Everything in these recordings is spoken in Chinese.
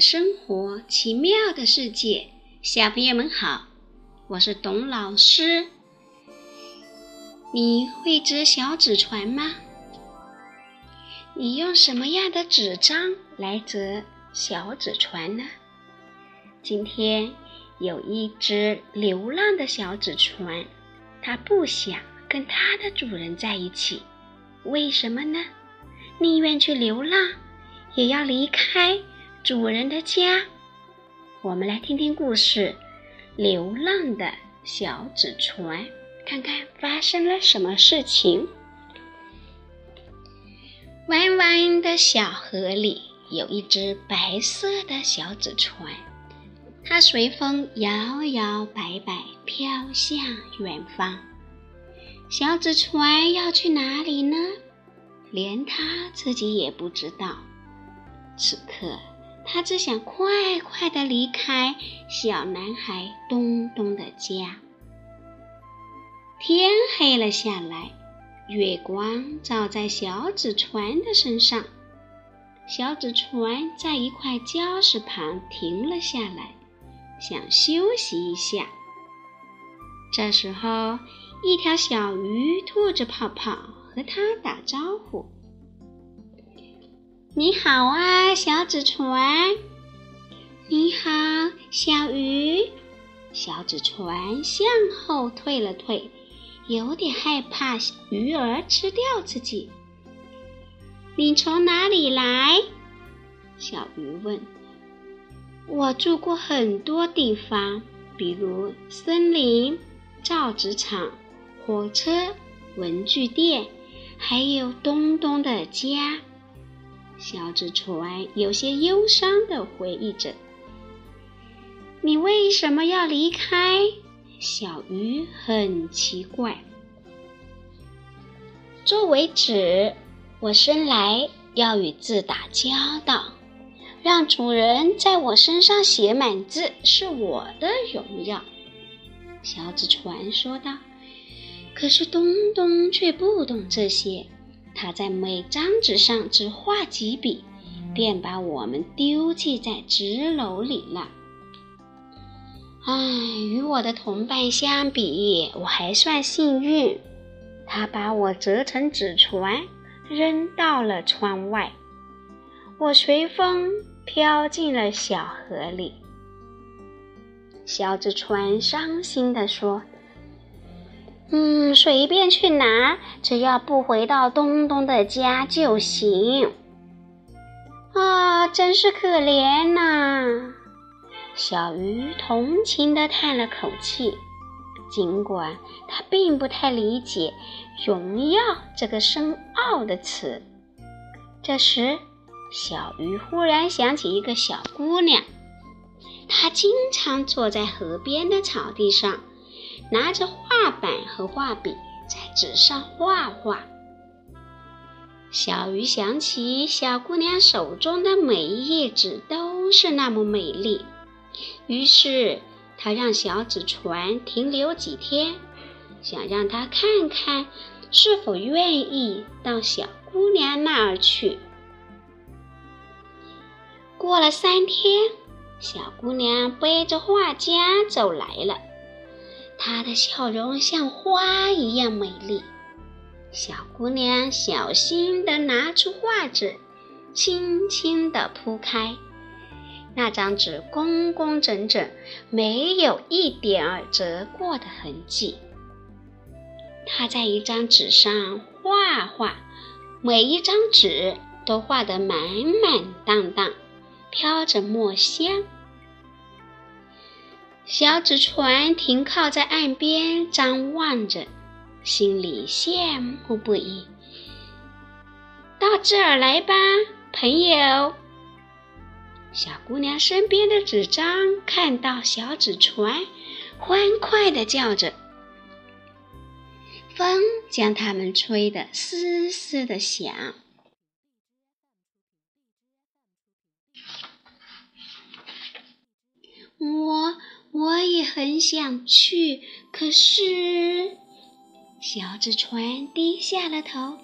生活，奇妙的世界。小朋友们好，我是董老师。你会折小纸船吗？你用什么样的纸张来折小纸船呢？今天有一只流浪的小纸船，它不想跟它的主人在一起，为什么呢？宁愿去流浪。也要离开主人的家。我们来听听故事《流浪的小纸船》，看看发生了什么事情。弯弯的小河里有一只白色的小纸船，它随风摇摇摆摆飘向远方。小纸船要去哪里呢？连它自己也不知道。此刻，他只想快快的离开小男孩东东的家。天黑了下来，月光照在小纸船的身上。小纸船在一块礁石旁停了下来，想休息一下。这时候，一条小鱼吐着泡泡和他打招呼。你好啊，小纸船。你好，小鱼。小纸船向后退了退，有点害怕鱼儿吃掉自己。你从哪里来？小鱼问。我住过很多地方，比如森林、造纸厂、火车、文具店，还有东东的家。小纸船有些忧伤地回忆着：“你为什么要离开？”小鱼很奇怪。作为纸，我生来要与字打交道，让主人在我身上写满字是我的荣耀。”小纸船说道。可是东东却不懂这些。他在每张纸上只画几笔，便把我们丢弃在纸篓里了。唉，与我的同伴相比，我还算幸运。他把我折成纸船，扔到了窗外，我随风飘进了小河里。小纸船伤心地说。嗯，随便去哪，只要不回到东东的家就行。啊，真是可怜呐！小鱼同情地叹了口气，尽管他并不太理解“荣耀”这个深奥的词。这时，小鱼忽然想起一个小姑娘，她经常坐在河边的草地上。拿着画板和画笔在纸上画画。小鱼想起小姑娘手中的每一页纸都是那么美丽，于是他让小纸船停留几天，想让她看看是否愿意到小姑娘那儿去。过了三天，小姑娘背着画夹走来了。她的笑容像花一样美丽。小姑娘小心地拿出画纸，轻轻地铺开。那张纸工工整整，没有一点儿折过的痕迹。她在一张纸上画画，每一张纸都画得满满当当，飘着墨香。小纸船停靠在岸边，张望着，心里羡慕不已。到这儿来吧，朋友。小姑娘身边的纸张看到小纸船，欢快地叫着。风将它们吹得嘶嘶的响。我我也很想去，可是小纸船低下了头。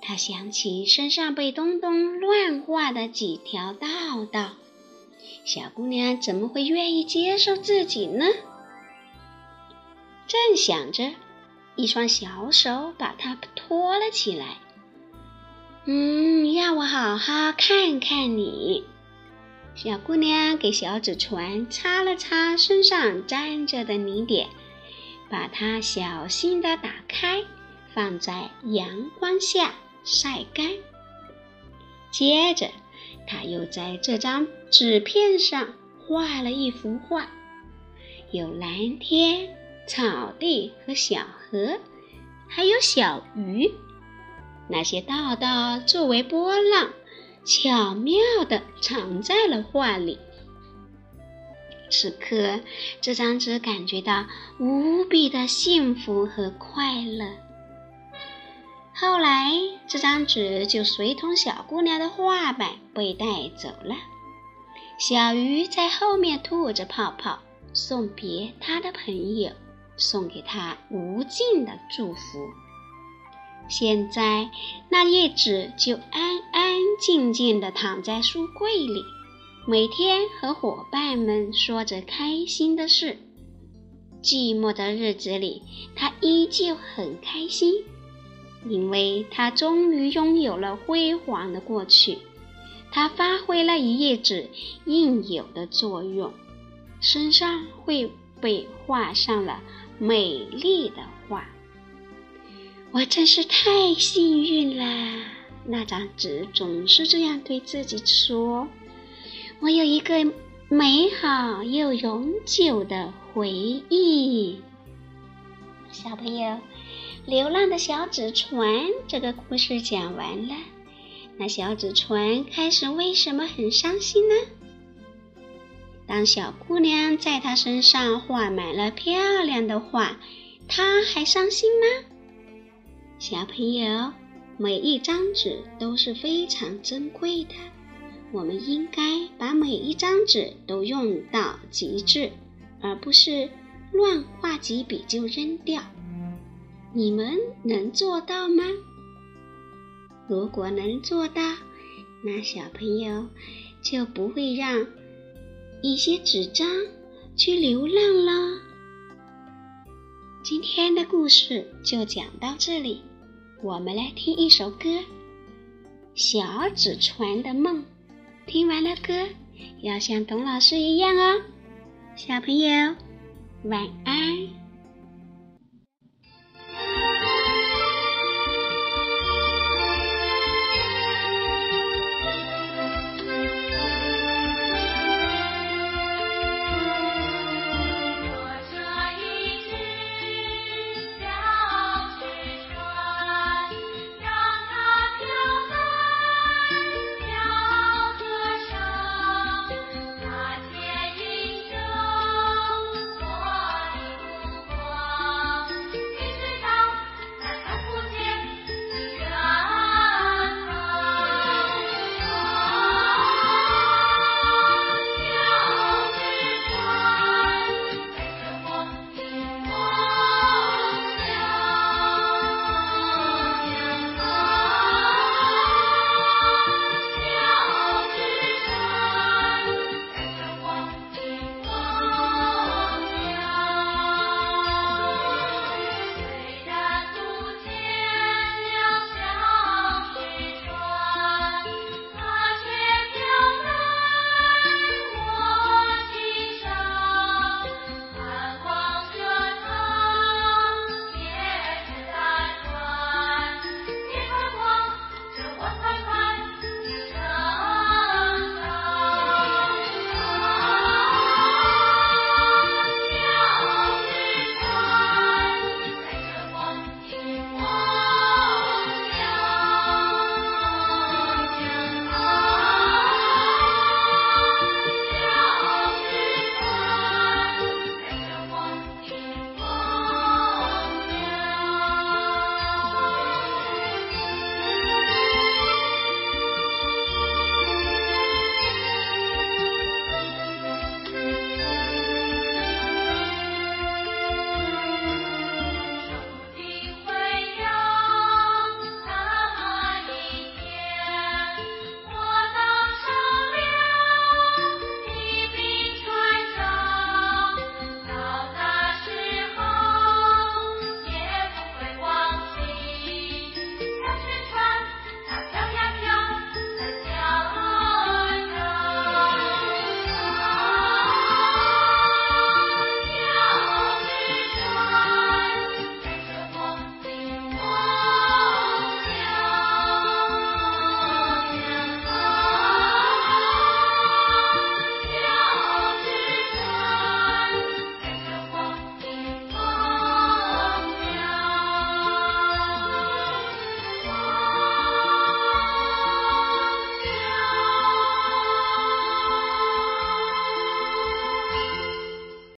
他想起身上被东东乱画的几条道道，小姑娘怎么会愿意接受自己呢？正想着，一双小手把它托了起来。嗯，让我好好看看你。小姑娘给小纸船擦了擦身上沾着的泥点，把它小心地打开，放在阳光下晒干。接着，她又在这张纸片上画了一幅画，有蓝天、草地和小河，还有小鱼。那些道道作为波浪。巧妙地藏在了画里。此刻，这张纸感觉到无比的幸福和快乐。后来，这张纸就随同小姑娘的画板被带走了。小鱼在后面吐着泡泡，送别他的朋友，送给他无尽的祝福。现在，那页纸就安安静静地躺在书柜里，每天和伙伴们说着开心的事。寂寞的日子里，他依旧很开心，因为他终于拥有了辉煌的过去。他发挥了一页纸应有的作用，身上会被画上了美丽的画。我真是太幸运了，那张纸总是这样对自己说。我有一个美好又永久的回忆。小朋友，《流浪的小纸船》这个故事讲完了。那小纸船开始为什么很伤心呢？当小姑娘在它身上画满了漂亮的画，她还伤心吗？小朋友，每一张纸都是非常珍贵的，我们应该把每一张纸都用到极致，而不是乱画几笔就扔掉。你们能做到吗？如果能做到，那小朋友就不会让一些纸张去流浪了。今天的故事就讲到这里。我们来听一首歌，《小纸船的梦》。听完了歌，要像董老师一样哦，小朋友，晚安。